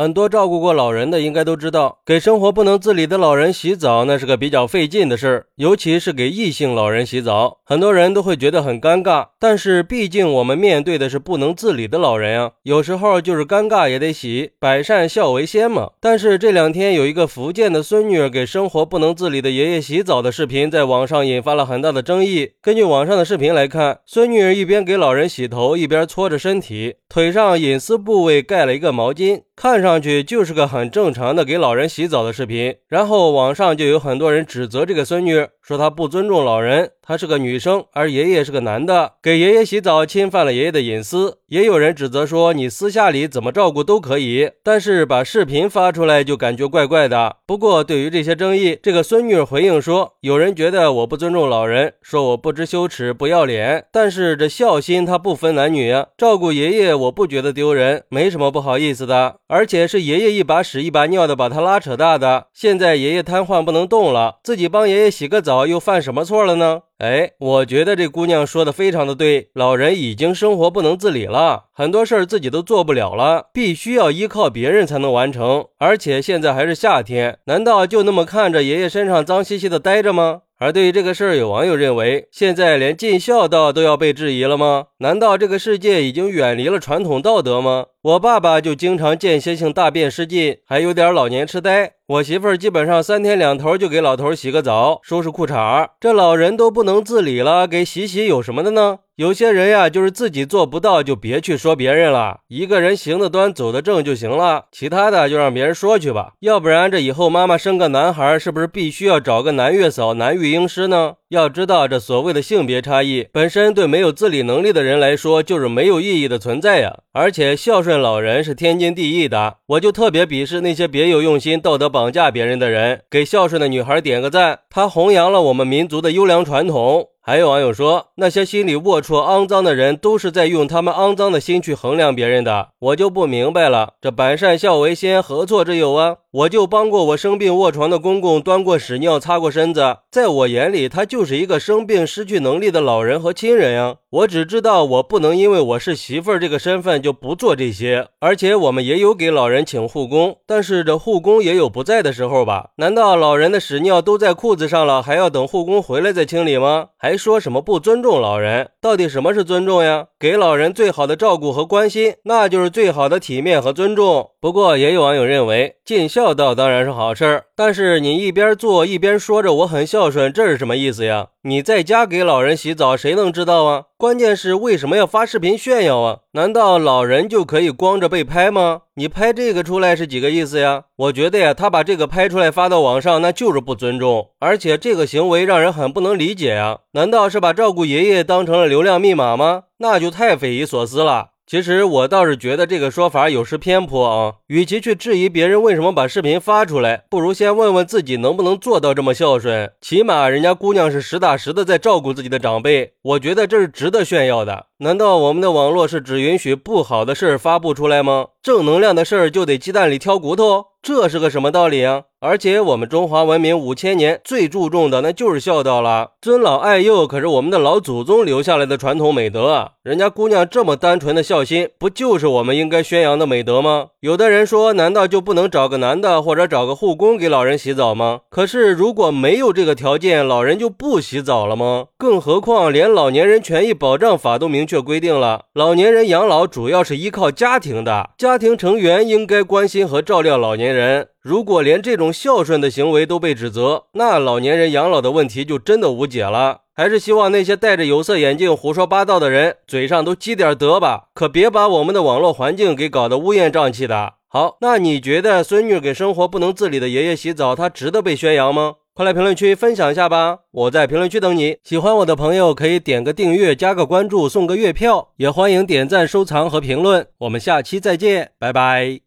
很多照顾过老人的应该都知道，给生活不能自理的老人洗澡，那是个比较费劲的事儿，尤其是给异性老人洗澡，很多人都会觉得很尴尬。但是毕竟我们面对的是不能自理的老人啊，有时候就是尴尬也得洗，百善孝为先嘛。但是这两天有一个福建的孙女儿给生活不能自理的爷爷洗澡的视频，在网上引发了很大的争议。根据网上的视频来看，孙女儿一边给老人洗头，一边搓着身体，腿。上隐私部位盖了一个毛巾，看上上去就是个很正常的给老人洗澡的视频。然后网上就有很多人指责这个孙女，说她不尊重老人。她是个女生，而爷爷是个男的，给爷爷洗澡侵犯了爷爷的隐私。也有人指责说，你私下里怎么照顾都可以，但是把视频发出来就感觉怪怪的。不过对于这些争议，这个孙女回应说，有人觉得我不尊重老人，说我不知羞耻、不要脸，但是这孝心它不分男女，照顾爷爷我不觉得丢人，没什么不好意思的。而且是爷爷一把屎一把尿的把他拉扯大的，现在爷爷瘫痪不能动了，自己帮爷爷洗个澡又犯什么错了呢？哎，我觉得这姑娘说的非常的对，老人已经生活不能自理了，很多事儿自己都做不了了，必须要依靠别人才能完成。而且现在还是夏天，难道就那么看着爷爷身上脏兮兮的待着吗？而对于这个事儿，有网友认为，现在连尽孝道都要被质疑了吗？难道这个世界已经远离了传统道德吗？我爸爸就经常间歇性大便失禁，还有点老年痴呆。我媳妇儿基本上三天两头就给老头洗个澡，收拾裤衩。这老人都不能自理了，给洗洗有什么的呢？有些人呀，就是自己做不到，就别去说别人了。一个人行得端、走得正就行了，其他的就让别人说去吧。要不然，这以后妈妈生个男孩，是不是必须要找个男月嫂、男育婴师呢？要知道，这所谓的性别差异，本身对没有自理能力的人来说，就是没有意义的存在呀。而且，孝顺老人是天经地义的。我就特别鄙视那些别有用心、道德绑架别人的人。给孝顺的女孩点个赞，她弘扬了我们民族的优良传统。还有网友说，那些心里龌龊、肮脏的人，都是在用他们肮脏的心去衡量别人的。我就不明白了，这百善孝为先，何错之有啊？我就帮过我生病卧床的公公端过屎尿、擦过身子，在我眼里，他就是一个生病失去能力的老人和亲人呀。我只知道，我不能因为我是媳妇儿这个身份就不做这些。而且我们也有给老人请护工，但是这护工也有不在的时候吧？难道老人的屎尿都在裤子上了，还要等护工回来再清理吗？还说什么不尊重老人？到底什么是尊重呀？给老人最好的照顾和关心，那就是最好的体面和尊重。不过也有网友认为，尽孝道当然是好事儿，但是你一边做一边说着我很孝顺，这是什么意思呀？你在家给老人洗澡，谁能知道啊？关键是为什么要发视频炫耀啊？难道老人就可以光着被拍吗？你拍这个出来是几个意思呀？我觉得呀，他把这个拍出来发到网上，那就是不尊重，而且这个行为让人很不能理解呀。难道是把照顾爷爷当成了流量密码吗？那就太匪夷所思了。其实我倒是觉得这个说法有失偏颇啊。与其去质疑别人为什么把视频发出来，不如先问问自己能不能做到这么孝顺。起码人家姑娘是实打实的在照顾自己的长辈，我觉得这是值得炫耀的。难道我们的网络是只允许不好的事儿发布出来吗？正能量的事儿就得鸡蛋里挑骨头？这是个什么道理啊？而且我们中华文明五千年最注重的那就是孝道了，尊老爱幼可是我们的老祖宗留下来的传统美德啊！人家姑娘这么单纯的孝心，不就是我们应该宣扬的美德吗？有的人说，难道就不能找个男的或者找个护工给老人洗澡吗？可是如果没有这个条件，老人就不洗澡了吗？更何况连老年人权益保障法都明确规定了，老年人养老主要是依靠家庭的，家庭成员应该关心和照料老年。人如果连这种孝顺的行为都被指责，那老年人养老的问题就真的无解了。还是希望那些戴着有色眼镜胡说八道的人嘴上都积点德吧，可别把我们的网络环境给搞得乌烟瘴气的。好，那你觉得孙女给生活不能自理的爷爷洗澡，他值得被宣扬吗？快来评论区分享一下吧，我在评论区等你。喜欢我的朋友可以点个订阅、加个关注、送个月票，也欢迎点赞、收藏和评论。我们下期再见，拜拜。